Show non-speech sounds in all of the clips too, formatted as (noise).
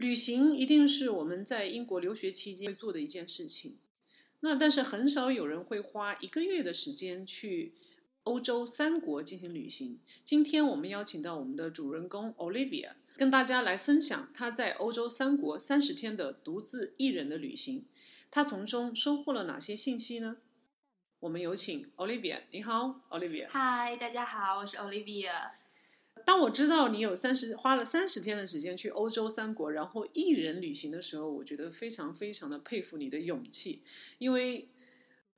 旅行一定是我们在英国留学期间会做的一件事情。那但是很少有人会花一个月的时间去欧洲三国进行旅行。今天我们邀请到我们的主人公 Olivia，跟大家来分享她在欧洲三国三十天的独自一人的旅行。她从中收获了哪些信息呢？我们有请 Olivia。你好，Olivia。嗨，大家好，我是 Olivia。当我知道你有三十花了三十天的时间去欧洲三国，然后一人旅行的时候，我觉得非常非常的佩服你的勇气，因为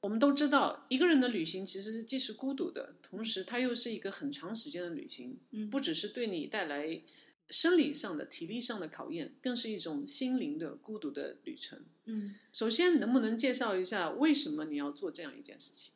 我们都知道，一个人的旅行其实既是孤独的，同时它又是一个很长时间的旅行，嗯，不只是对你带来生理上的、体力上的考验，更是一种心灵的孤独的旅程。嗯，首先能不能介绍一下为什么你要做这样一件事情？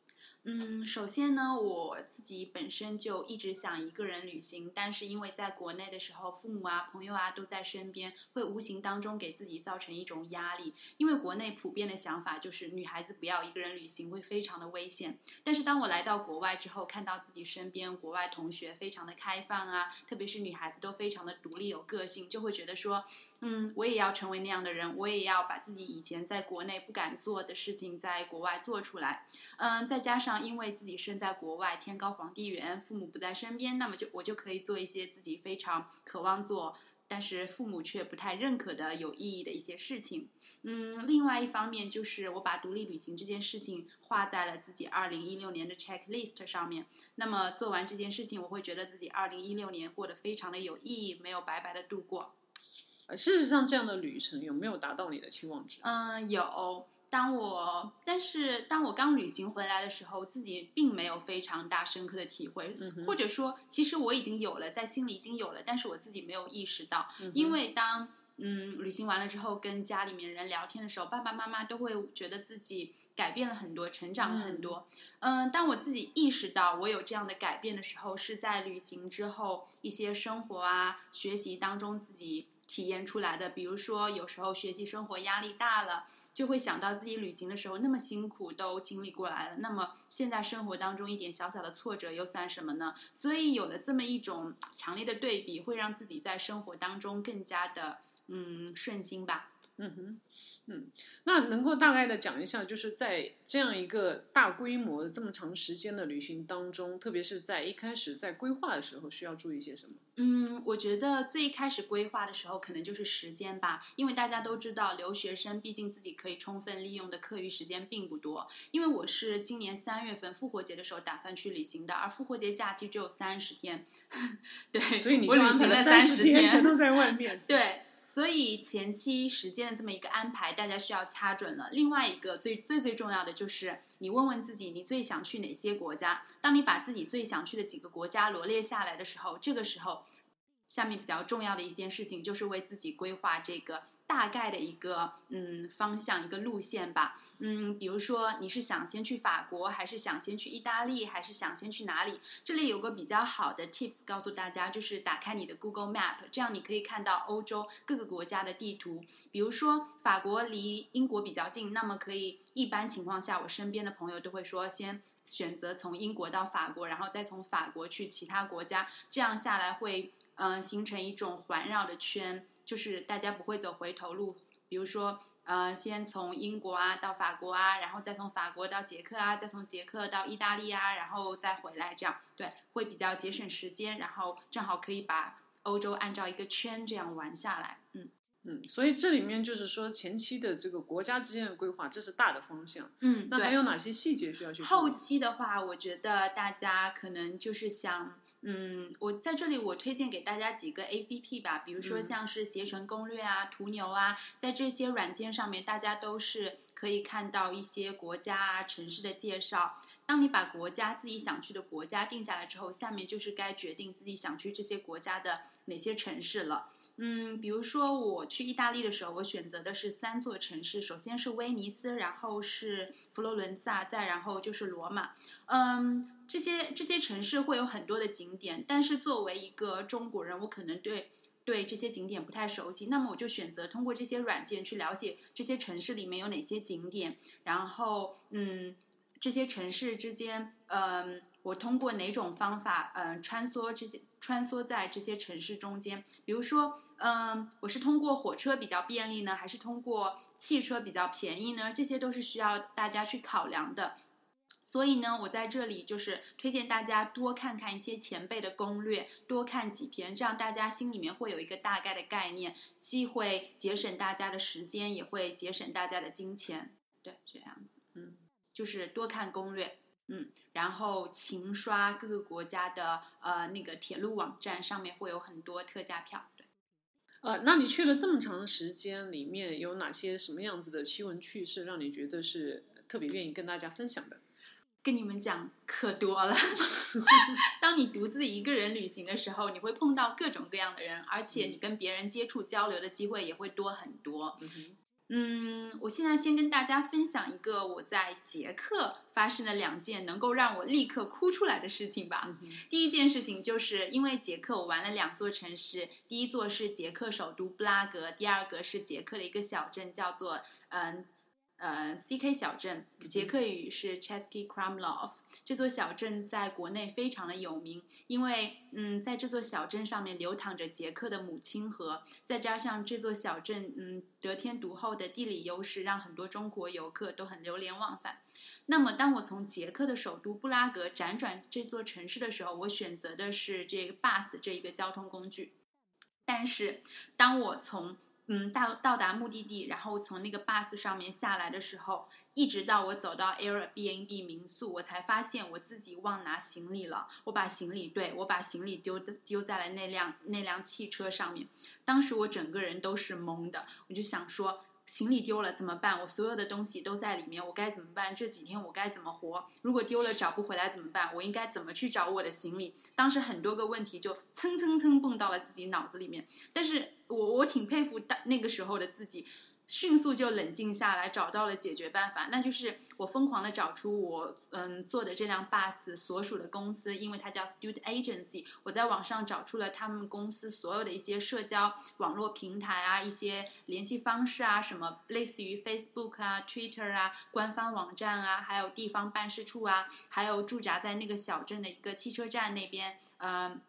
嗯，首先呢，我自己本身就一直想一个人旅行，但是因为在国内的时候，父母啊、朋友啊都在身边，会无形当中给自己造成一种压力。因为国内普遍的想法就是女孩子不要一个人旅行，会非常的危险。但是当我来到国外之后，看到自己身边国外同学非常的开放啊，特别是女孩子都非常的独立有个性，就会觉得说，嗯，我也要成为那样的人，我也要把自己以前在国内不敢做的事情在国外做出来。嗯，再加上。因为自己身在国外，天高皇帝远，父母不在身边，那么就我就可以做一些自己非常渴望做，但是父母却不太认可的有意义的一些事情。嗯，另外一方面就是我把独立旅行这件事情画在了自己二零一六年的 checklist 上面。那么做完这件事情，我会觉得自己二零一六年过得非常的有意义，没有白白的度过。事实上，这样的旅程有没有达到你的期望值？嗯，有。当我，但是当我刚旅行回来的时候，自己并没有非常大深刻的体会，或者说，其实我已经有了，在心里已经有了，但是我自己没有意识到。因为当嗯旅行完了之后，跟家里面人聊天的时候，爸爸妈妈都会觉得自己改变了很多，成长了很多。嗯，当我自己意识到我有这样的改变的时候，是在旅行之后一些生活啊、学习当中自己体验出来的。比如说，有时候学习生活压力大了。就会想到自己旅行的时候那么辛苦都经历过来了，那么现在生活当中一点小小的挫折又算什么呢？所以有了这么一种强烈的对比，会让自己在生活当中更加的嗯顺心吧。嗯哼。嗯，那能够大概的讲一下，就是在这样一个大规模的这么长时间的旅行当中，特别是在一开始在规划的时候，需要注意些什么？嗯，我觉得最开始规划的时候，可能就是时间吧，因为大家都知道，留学生毕竟自己可以充分利用的课余时间并不多。因为我是今年三月份复活节的时候打算去旅行的，而复活节假期只有三十天，(laughs) 对，所以你我旅行了三十天全都在外面，(laughs) 对。所以前期时间的这么一个安排，大家需要掐准了。另外一个最最最重要的就是，你问问自己，你最想去哪些国家？当你把自己最想去的几个国家罗列下来的时候，这个时候。下面比较重要的一件事情，就是为自己规划这个大概的一个嗯方向一个路线吧。嗯，比如说你是想先去法国，还是想先去意大利，还是想先去哪里？这里有个比较好的 tips 告诉大家，就是打开你的 Google Map，这样你可以看到欧洲各个国家的地图。比如说法国离英国比较近，那么可以一般情况下，我身边的朋友都会说先选择从英国到法国，然后再从法国去其他国家，这样下来会。嗯，形成一种环绕的圈，就是大家不会走回头路。比如说，呃，先从英国啊到法国啊，然后再从法国到捷克啊，再从捷克到意大利啊，然后再回来，这样对，会比较节省时间，然后正好可以把欧洲按照一个圈这样玩下来。嗯嗯，所以这里面就是说前期的这个国家之间的规划，这是大的方向。嗯，那还有哪些细节需要去？后期的话，我觉得大家可能就是想。嗯，我在这里我推荐给大家几个 A P P 吧，比如说像是携程攻略啊、途牛啊，在这些软件上面，大家都是可以看到一些国家啊、城市的介绍。当你把国家自己想去的国家定下来之后，下面就是该决定自己想去这些国家的哪些城市了。嗯，比如说我去意大利的时候，我选择的是三座城市，首先是威尼斯，然后是佛罗伦萨，再然后就是罗马。嗯，这些这些城市会有很多的景点，但是作为一个中国人，我可能对对这些景点不太熟悉，那么我就选择通过这些软件去了解这些城市里面有哪些景点，然后嗯。这些城市之间，嗯，我通过哪种方法，嗯，穿梭这些穿梭在这些城市中间？比如说，嗯，我是通过火车比较便利呢，还是通过汽车比较便宜呢？这些都是需要大家去考量的。所以呢，我在这里就是推荐大家多看看一些前辈的攻略，多看几篇，这样大家心里面会有一个大概的概念，既会节省大家的时间，也会节省大家的金钱。对，这样子。嗯就是多看攻略，嗯，然后勤刷各个国家的呃那个铁路网站，上面会有很多特价票。对，呃，那你去了这么长的时间，里面有哪些什么样子的奇闻趣事，让你觉得是特别愿意跟大家分享的？跟你们讲可多了。(laughs) 当你独自一个人旅行的时候，你会碰到各种各样的人，而且你跟别人接触交流的机会也会多很多。嗯，我现在先跟大家分享一个我在捷克发生的两件能够让我立刻哭出来的事情吧。第一件事情就是因为捷克，我玩了两座城市，第一座是捷克首都布拉格，第二个是捷克的一个小镇叫做嗯。呃，C K 小镇，捷克语是 Chesky Krumlov。这座小镇在国内非常的有名，因为嗯，在这座小镇上面流淌着捷克的母亲河，再加上这座小镇嗯得天独厚的地理优势，让很多中国游客都很流连忘返。那么，当我从捷克的首都布拉格辗转这座城市的时候，我选择的是这个 bus 这一个交通工具。但是，当我从嗯，到到达目的地，然后从那个 bus 上面下来的时候，一直到我走到 Airbnb 民宿，我才发现我自己忘拿行李了。我把行李，对我把行李丢丢在了那辆那辆汽车上面。当时我整个人都是懵的，我就想说。行李丢了怎么办？我所有的东西都在里面，我该怎么办？这几天我该怎么活？如果丢了找不回来怎么办？我应该怎么去找我的行李？当时很多个问题就蹭蹭蹭蹦到了自己脑子里面，但是我我挺佩服当那个时候的自己。迅速就冷静下来，找到了解决办法，那就是我疯狂的找出我嗯坐的这辆 bus 所属的公司，因为它叫 Student Agency。我在网上找出了他们公司所有的一些社交网络平台啊，一些联系方式啊，什么类似于 Facebook 啊、Twitter 啊、官方网站啊，还有地方办事处啊，还有驻扎在那个小镇的一个汽车站那边，嗯，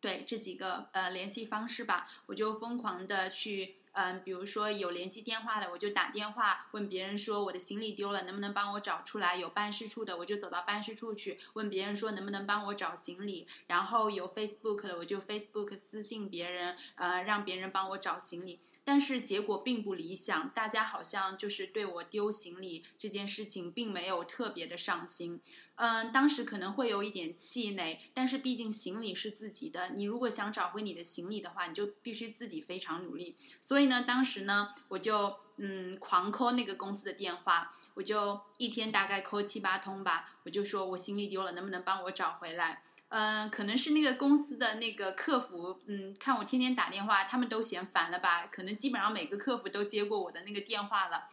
对这几个呃联系方式吧，我就疯狂的去。嗯，比如说有联系电话的，我就打电话问别人说我的行李丢了，能不能帮我找出来？有办事处的，我就走到办事处去问别人说能不能帮我找行李。然后有 Facebook 的，我就 Facebook 私信别人，呃，让别人帮我找行李。但是结果并不理想，大家好像就是对我丢行李这件事情并没有特别的上心。嗯，当时可能会有一点气馁，但是毕竟行李是自己的，你如果想找回你的行李的话，你就必须自己非常努力。所以呢，当时呢，我就嗯狂扣那个公司的电话，我就一天大概扣七八通吧，我就说我行李丢了，能不能帮我找回来？嗯，可能是那个公司的那个客服，嗯，看我天天打电话，他们都嫌烦了吧？可能基本上每个客服都接过我的那个电话了。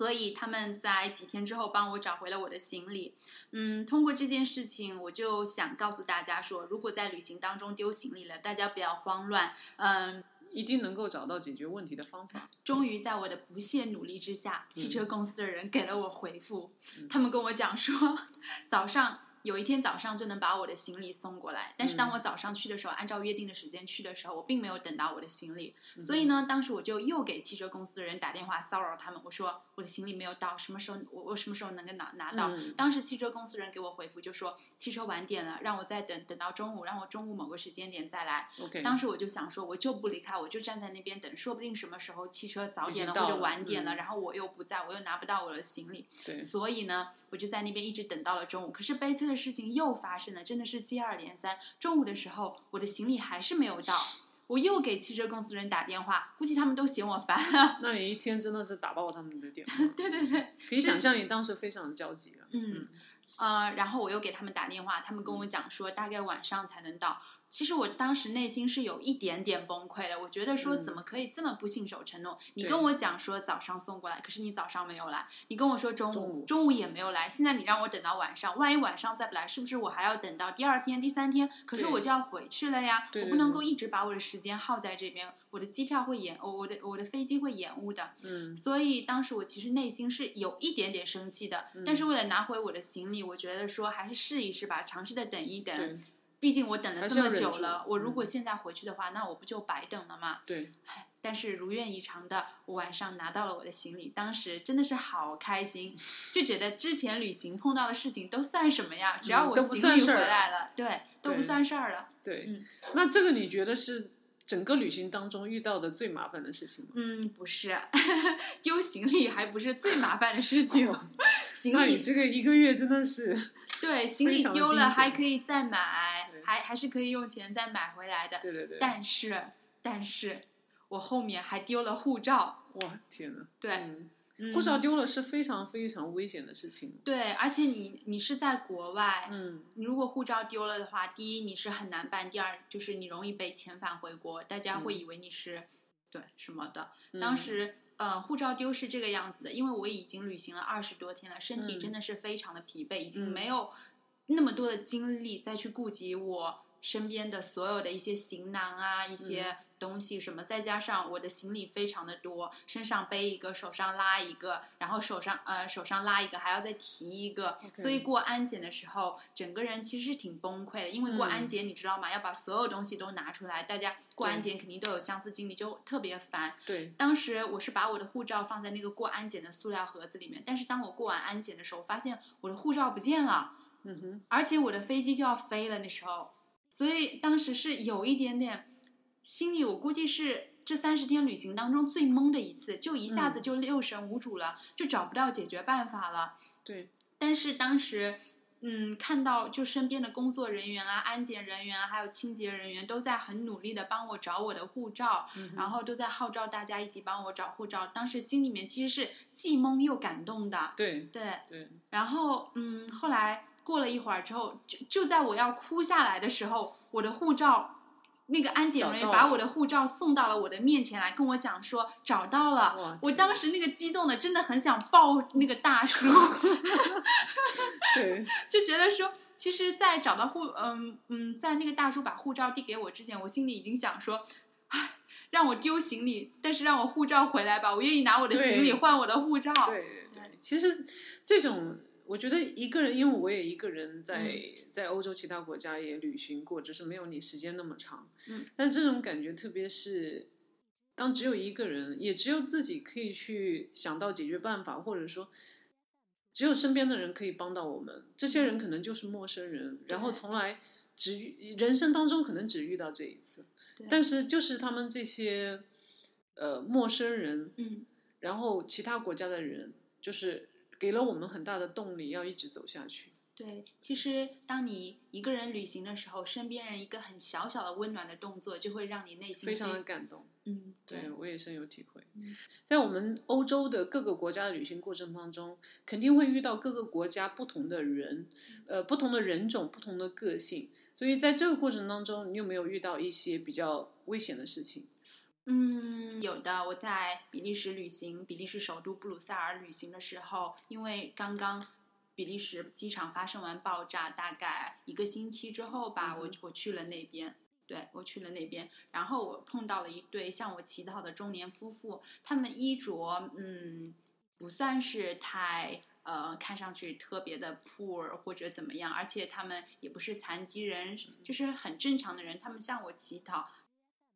所以他们在几天之后帮我找回了我的行李。嗯，通过这件事情，我就想告诉大家说，如果在旅行当中丢行李了，大家不要慌乱。嗯，一定能够找到解决问题的方法。终于在我的不懈努力之下，汽车公司的人给了我回复。他们跟我讲说，(laughs) 早上。有一天早上就能把我的行李送过来，但是当我早上去的时候，按照约定的时间去的时候，我并没有等到我的行李，所以呢，当时我就又给汽车公司的人打电话骚扰他们，我说我的行李没有到，什么时候我我什么时候能够拿拿到？当时汽车公司人给我回复就说汽车晚点了，让我再等等到中午，让我中午某个时间点再来。当时我就想说，我就不离开，我就站在那边等，说不定什么时候汽车早点了或者晚点了，然后我又不在，我又拿不到我的行李。所以呢，我就在那边一直等到了中午。可是悲催。的事情又发生了，真的是接二连三。中午的时候，我的行李还是没有到，我又给汽车公司人打电话，估计他们都嫌我烦。那你一天真的是打爆他们的电话。(laughs) 对对对，可以想象你当时非常的焦急啊。嗯，呃，然后我又给他们打电话，他们跟我讲说大概晚上才能到。其实我当时内心是有一点点崩溃的，我觉得说嗯怎么可以这么不信守承诺？你跟我讲说早上送过来，可是你早上没有来；你跟我说中午，中午也没有来。现在你让我等到晚上，万一晚上再不来，是不是我还要等到第二天、第三天？可是我就要回去了呀，我不能够一直把我的时间耗在这边，我的机票会延，我我的我的飞机会延误的。嗯所以当时我其实内心是有一点点生气的，嗯但是为了拿回我的行李，我觉得说还是试一试吧，尝试的等一等。对毕竟我等了这么久了，我如嗯果现在回去的话，那我不就白等了吗？对，但是如愿以偿的，我晚上拿到了我的行李，当时真的是好开心，就觉得之前旅行碰到的事情都算什么呀？只要我行李回来了，对，都不算事儿了。对，嗯那这个你觉得是整个旅行当中遇到的最麻烦的事情吗？嗯，不是，(laughs) 丢行李还不是最麻烦的事情，行李这个一个月真的是，对行李丢了还可以再买对，还还是可以用钱再买回来的。对对对，但是，但是我后面还丢了护照。哇天呐，对，护照丢了是非常非常危险的事情。对，而且你你是在国外，嗯，你如果护照丢了的话，第一你是很难办，第二就是你容易被遣返回国，大家会嗯以为你是、对什么的。嗯当时呃护照丢是这个样子的，因为我已经旅行了二十多天了，身体嗯真的是非常的疲惫，已经嗯没有那么多的精力再去顾及我身边的所有的一些行囊啊，一些东西什么，再加上我的行李非常的多，身上背一个，手上拉一个，然后手上呃手上拉一个，还要再提一个所以过安检的时候，整个人其实是挺崩溃的，因为过安嗯检你知道吗？要把所有东西都拿出来，大家过安检肯定都有相似经历，就特别烦。对，当时我是把我的护照放在那个过安检的塑料盒子里面，但是当我过完安检的时候，我发现我的护照不见了。嗯哼，而且我的飞机就要飞了，那时候，所以当时是有一点点心里，我估计是这三十天旅行当中最懵的一次，就一下子就六神无主了，就找不到解决办法了。对，但是当时，嗯，看到就身边的工作人员啊、安检人员啊，还有清洁人员都在很努力的帮我找我的护照，嗯然后都在号召大家一起帮我找护照。当时心里面其实是既懵又感动的。对对，对，然后，嗯，后来过了一会儿之后，就就在我要哭下来的时候，我的护照，那个安检人员把我的护照送到了我的面前来，跟我讲说找到了。我当时那个激动的，真的很想抱那个大叔 (laughs) (laughs) 对，就觉得说，其实，在找到护，嗯嗯，在那个大叔把护照递给我之前，我心里已经想说，唉，让我丢行李，但是让我护照回来吧，我愿意拿我的行李换我的护照。对对对，其实这种，我觉得一个人，因为我也一个人在、嗯。在欧洲其他国家也旅行过，只是没有你时间那么长。嗯，但这种感觉，特别是当只有一个人，也只有自己可以去想到解决办法，或者说。只有身边的人可以帮到我们，这些人可能就是陌生人，然后从来只人生当中可能只遇到这一次，对。但是就是他们这些呃陌生人，嗯，然后其他国家的人就是给了我们很大的动力，要一直走下去。对，其实当你一个人旅行的时候，身边人一个很小小的温暖的动作，就会让你内心非常的感动，嗯，对我也深有体会嗯。在我们欧洲的各个国家的旅行过程当中，肯定会遇到各个国家不同的人，呃，不同的人种、不同的个性。所以在这个过程当中，你有没有遇到一些比较危险的事情？嗯，有的。我在比利时旅行，比利时首都布鲁塞尔旅行的时候，因为刚刚比利时机场发生完爆炸，大概一个星期之后吧，我嗯我去了那边。对，我去了那边，然后我碰到了一对向我乞讨的中年夫妇，他们衣着嗯不算是太呃看上去特别的 poor 或者怎么样，而且他们也不是残疾人，就是很正常的人，他们向我乞讨。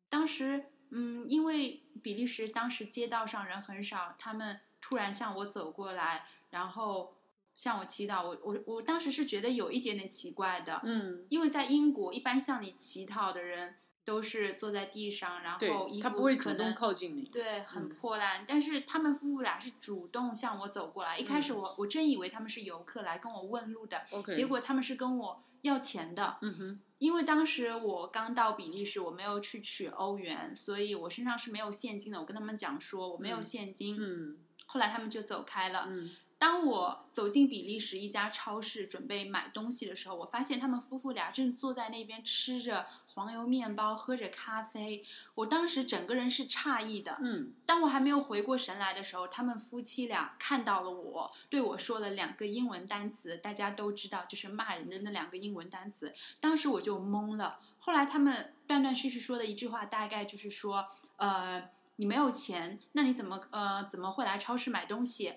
当时嗯，因为比利时当时街道上人很少，他们突然向我走过来，然后向我祈祷，我我我当时是觉得有一点点奇怪的，嗯，因为在英国，一般向你乞讨的人都是坐在地上，然后衣服他不会主可能动靠近你。对，很嗯破烂。但是他们夫妇俩是主动向我走过来。一开始嗯我我真以为他们是游客来跟我问路的，结果他们是跟我要钱的。嗯哼，因为当时我刚到比利时，我没有去取欧元，所以我身上是没有现金的。我跟他们讲说我没有嗯现金，嗯后来他们就走开了。嗯当我走进比利时一家超市准备买东西的时候，我发现他们夫妇俩正坐在那边吃着黄油面包，喝着咖啡，我当时整个人是诧异的。嗯当我还没有回过神来的时候，他们夫妻俩看到了我，对我说了两个英文单词，大家都知道，就是骂人的那两个英文单词。当时我就懵了。后来他们断断续续说的一句话，大概就是说，呃，你没有钱，那你怎么呃怎么会来超市买东西？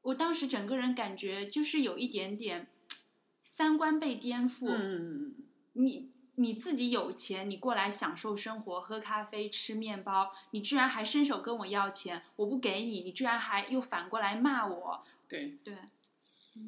我当时整个人感觉就是有一点点三观被颠覆。嗯你你自己有钱，你过来享受生活，喝咖啡、吃面包，你居然还伸手跟我要钱，我不给你，你居然还又反过来骂我，对，对，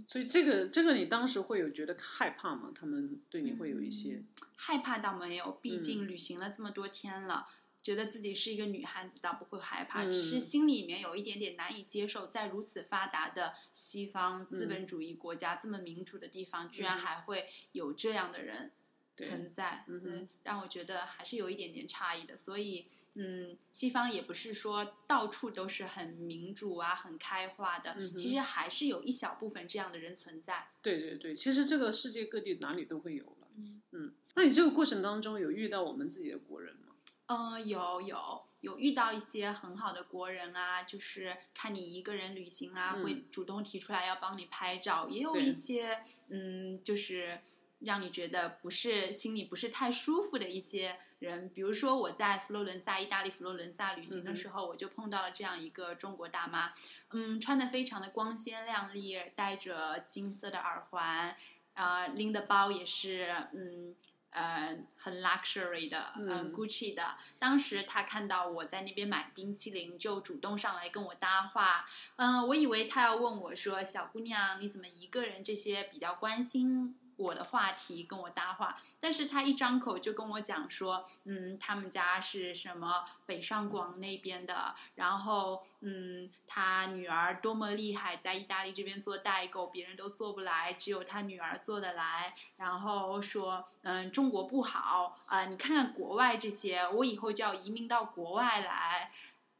所以这个这个你当时会有觉得害怕吗？他们对你会有一些害怕倒没有，毕嗯。竟旅行了这么多天了。觉得自己是一个女汉子，倒不会害怕，嗯只是心里面有一点点难以接受，在如此发达的西方资本主义国家、这么民主的地方，居然嗯。还会有这样的人对存在，嗯，让我觉得还是有一点点诧异的。所以，嗯，西方也不是说到处都是很民主啊、很开化的，嗯其实还是有一小部分这样的人存在。对对对，其实这个世界各地哪里都会有了。嗯嗯，那你这个过程当中有遇到我们自己的国人吗？呃，有有有遇到一些很好的国人啊，就是看你一个人旅行啊，嗯会主动提出来要帮你拍照，也有一些嗯，就是让你觉得不是心里不是太舒服的一些人，比如说我在佛罗伦萨，意大利佛罗伦萨旅行的时候，我就碰到了这样一个中国大妈，嗯，穿的非常的光鲜亮丽，戴着金色的耳环，呃，拎的包也是嗯。呃，很 luxury 的，嗯、嗯 g u c c i 的。当时他看到我在那边买冰淇淋，就主动上来跟我搭话。嗯、我以为他要问我说：“小姑娘，你怎么一个人？”这些比较关心我的话题跟我搭话。但是他一张口就跟我讲说：“嗯，他们家是什么北上广那边的，然后嗯，他女儿多么厉害，在意大利这边做代购，别人都做不来，只有他女儿做得来。”然后说，嗯，中国不好啊、你看看国外这些，我以后就要移民到国外来，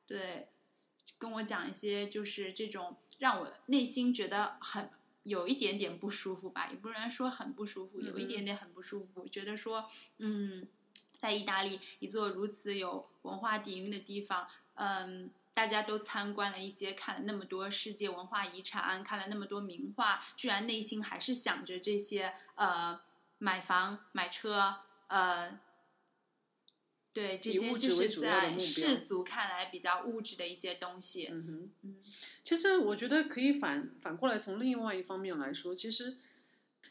对，跟我讲一些就是这种让我内心觉得很有一点点不舒服吧，也不能说很不舒服，有一点点很不舒服，觉得说，嗯，在意大利一座如此有文化底蕴的地方，嗯。大家都参观了一些，看了那么多世界文化遗产，看了那么多名画，居然内心还是想着这些呃买房、买车，呃，对这以些就是在世俗看来比较物质的一些东西。嗯哼，嗯其实我觉得可以反反过来从另外一方面来说，其实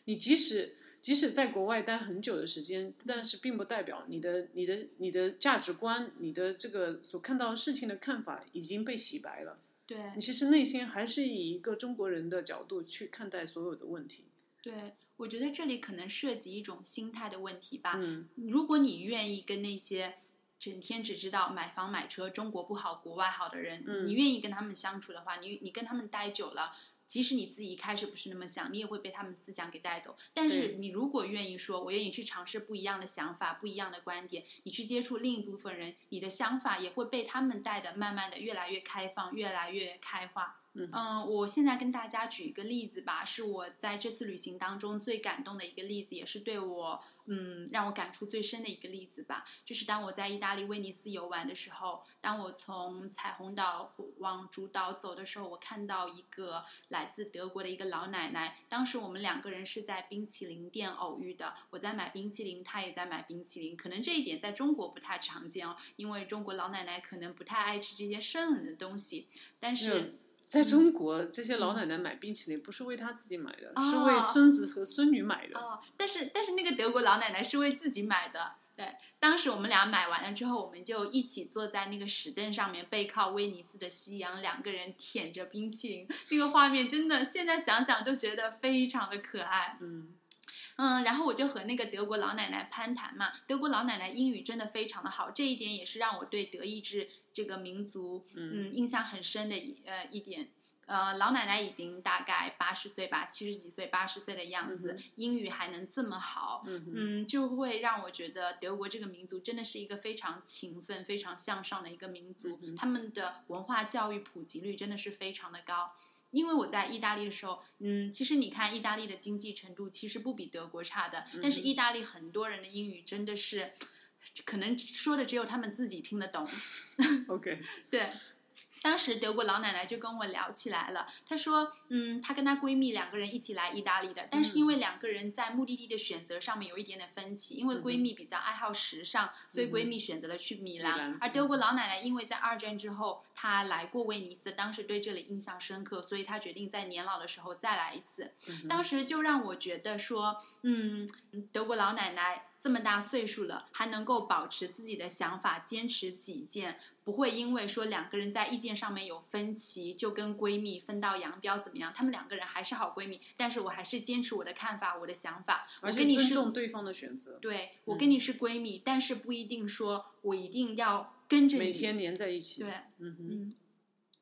你即使即使在国外待很久的时间，但是并不代表你的你的你的价值观、你的这个所看到事情的看法已经被洗白了。对你其实内心还是以一个中国人的角度去看待所有的问题。对，我觉得这里可能涉及一种心态的问题吧。嗯如果你愿意跟那些整天只知道买房买车、中国不好、国外好的人，嗯你愿意跟他们相处的话，你你跟他们待久了。即使你自己一开始不是那么想，你也会被他们思想给带走。但是你如果愿意说，我愿意去尝试不一样的想法、不一样的观点，你去接触另一部分人，你的想法也会被他们带的，慢慢的越来越开放，越来越开化。嗯我现在跟大家举一个例子吧，是我在这次旅行当中最感动的一个例子，也是对我嗯让我感触最深的一个例子吧。就是当我在意大利威尼斯游玩的时候，当我从彩虹岛往主岛走的时候，我看到一个来自德国的一个老奶奶。当时我们两个人是在冰淇淋店偶遇的，我在买冰淇淋，她也在买冰淇淋。可能这一点在中国不太常见哦，因为中国老奶奶可能不太爱吃这些生冷的东西，但是。嗯在中国，这些老奶奶买冰淇淋不是为她自己买的，哦是为孙子和孙女买的。哦，但是但是那个德国老奶奶是为自己买的。对，当时我们俩买完了之后，我们就一起坐在那个石凳上面，背靠威尼斯的夕阳，两个人舔着冰淇淋，那个画面真的现在想想都觉得非常的可爱。嗯嗯，然后我就和那个德国老奶奶攀谈嘛，德国老奶奶英语真的非常的好，这一点也是让我对德意志这个民族嗯。印象很深的一呃一点。呃，老奶奶已经大概八十岁吧，七十几岁、八十岁的样子，嗯英语还能这么好，嗯嗯，就会让我觉得德国这个民族真的是一个非常勤奋、非常向上的一个民族，嗯他们的文化教育普及率真的是非常的高。因为我在意大利的时候，嗯，其实你看意大利的经济程度其实不比德国差的，但是意大利很多人的英语真的是可能说的只有他们自己听得懂。(laughs) OK，(laughs) 对，当时德国老奶奶就跟我聊起来了，她说，嗯，她跟她闺蜜两个人一起来意大利的，但是因为两个人在目的地的选择上面有一点点分歧，因为闺蜜比较爱好时尚，所以闺蜜选择了去米兰，而德国老奶奶因为在二战之后她来过威尼斯，当时对这里印象深刻，所以她决定在年老的时候再来一次。当时就让我觉得说，嗯，德国老奶奶这么大岁数了，还能够保持自己的想法，坚持己见，不会因为说两个人在意见上面有分歧，就跟闺蜜分道扬镳怎么样？她们两个人还是好闺蜜，但是我还是坚持我的看法，我的想法。我跟你是重对方的选择，对我跟你是闺蜜，但是不一定说我一定要跟着你。每天黏在一起。对，嗯哼，嗯，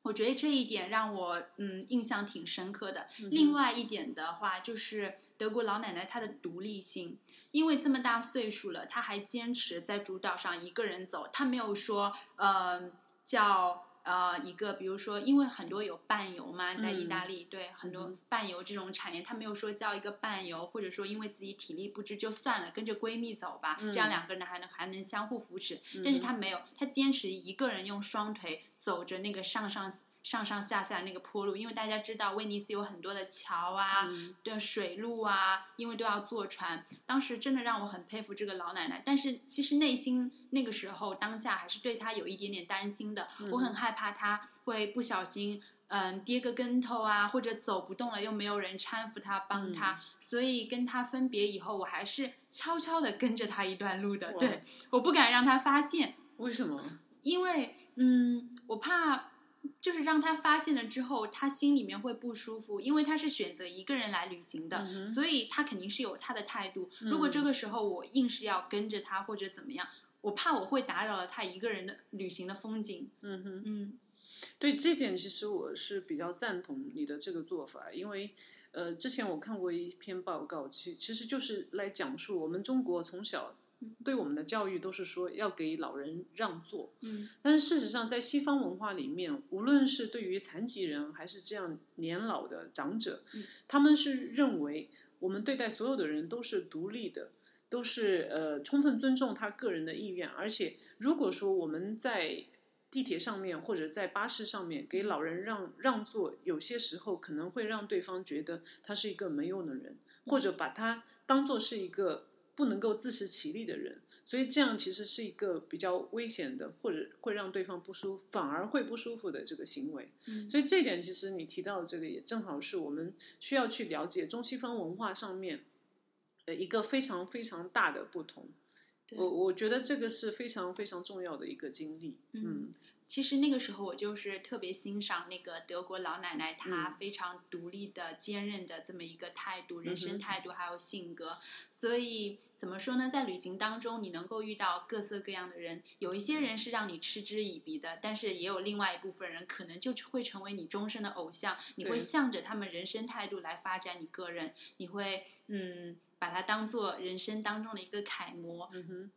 我觉得这一点让我嗯印象挺深刻的。嗯另外一点的话，就是德国老奶奶她的独立性，因为这么大岁数了，她还坚持在主岛上一个人走，她没有说呃叫。呃，一个比如说，因为很多有伴游嘛，在意大利，对很多伴游这种产业，他没有说叫一个伴游，或者说因为自己体力不支就算了，跟着闺蜜走吧，这样两个人还能还能相互扶持。但是他没有，他坚持一个人用双腿走着那个上上上上下下那个坡路，因为大家知道威尼斯有很多的桥啊、的水路啊，因为都要坐船。当时真的让我很佩服这个老奶奶，但是其实内心那个时候当下还是对她有一点点担心的，我很害怕她会不小心。嗯，跌个跟头啊，或者走不动了，又没有人搀扶她、帮她，所以跟她分别以后，我还是悄悄的跟着她一段路的。对，我不敢让她发现，为什么？因为嗯，我怕就是让他发现了之后，他心里面会不舒服，因为他是选择一个人来旅行的，嗯所以他肯定是有他的态度。如果这个时候我硬是要跟着他或者怎么样，我怕我会打扰了他一个人的旅行的风景。嗯哼。嗯对这点，其实我是比较赞同你的这个做法，因为呃，之前我看过一篇报告，其其实就是来讲述我们中国从小对我们的教育都是说要给老人让座，嗯但是事实上在西方文化里面，无论是对于残疾人还是这样年老的长者，嗯他们是认为我们对待所有的人都是独立的。都是呃充分尊重他个人的意愿，而且如果说我们在地铁上面或者在巴士上面给老人让让座，有些时候可能会让对方觉得他是一个没用的人，或者把他当做是一个不能够自食其力的人，所以这样其实是一个比较危险的，或者会让对方不舒服，反而会不舒服的这个行为。嗯所以这一点其实你提到的这个也正好是我们需要去了解中西方文化上面呃一个非常非常大的不同。我我觉得这个是非常非常重要的一个经历。嗯其实那个时候我就是特别欣赏那个德国老奶奶，她非常独立的、坚韧的这么一个态度、人生态度还有性格。所以怎么说呢？在旅行当中，你能够遇到各色各样的人，有一些人是让你嗤之以鼻的，但是也有另外一部分人可能就会成为你终身的偶像。你会向着他们人生态度来发展你个人，你会嗯把它当做人生当中的一个楷模。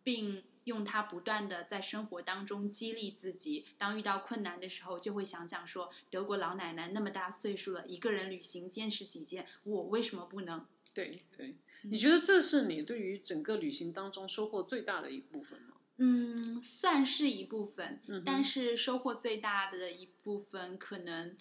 并用它不断的在生活当中激励自己。当遇到困难的时候，就会想想说，德国老奶奶那么大岁数了，一个人旅行坚持己见，我为什么不能？对对。你觉得这是你对于整个旅行当中收获最大的一部分吗？嗯，算是一部分，嗯但是收获最大的一部分可能。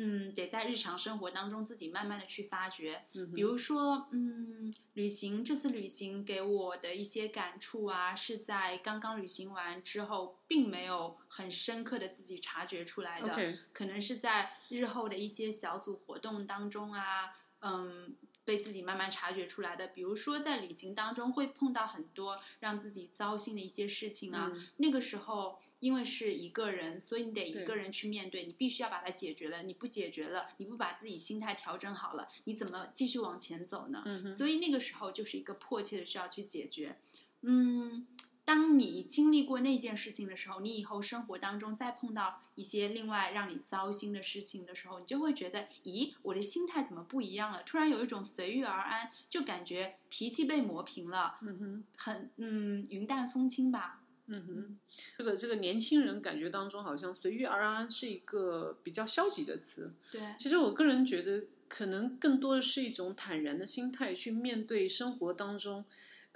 嗯，得在日常生活当中自己慢慢的去发掘。嗯比如说，嗯，旅行这次旅行给我的一些感触啊，是在刚刚旅行完之后，并没有很深刻的自己察觉出来的。可能是在日后的一些小组活动当中啊，嗯，被自己慢慢察觉出来的。比如说在旅行当中会碰到很多让自己糟心的一些事情啊，嗯那个时候因为是一个人，所以你得一个人去面对，你必须要把它解决了。你不解决了，你不把自己心态调整好了，你怎么继续往前走呢？嗯所以那个时候就是一个迫切的需要去解决。嗯，当你经历过那件事情的时候，你以后生活当中再碰到一些另外让你糟心的事情的时候，你就会觉得，咦，我的心态怎么不一样了？突然有一种随遇而安，就感觉脾气被磨平了，嗯哼。很嗯云淡风轻吧。嗯哼，这个这个年轻人感觉当中好像随遇而安是一个比较消极的词。对，其实我个人觉得，可能更多的是一种坦然的心态去面对生活当中，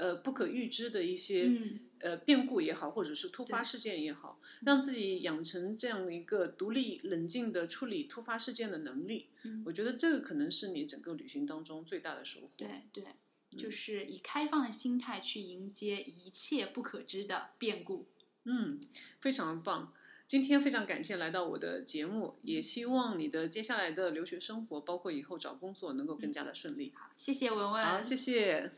呃不可预知的一些、嗯呃变故也好，或者是突发事件也好，让自己养成这样一个独立冷静的处理突发事件的能力。嗯我觉得这个可能是你整个旅行当中最大的收获。对对，嗯就是以开放的心态去迎接一切不可知的变故。嗯，非常棒。今天非常感谢来到我的节目，也希望你的接下来的留学生活，包括以后找工作，能够更加的顺利。谢谢文文，好，谢谢。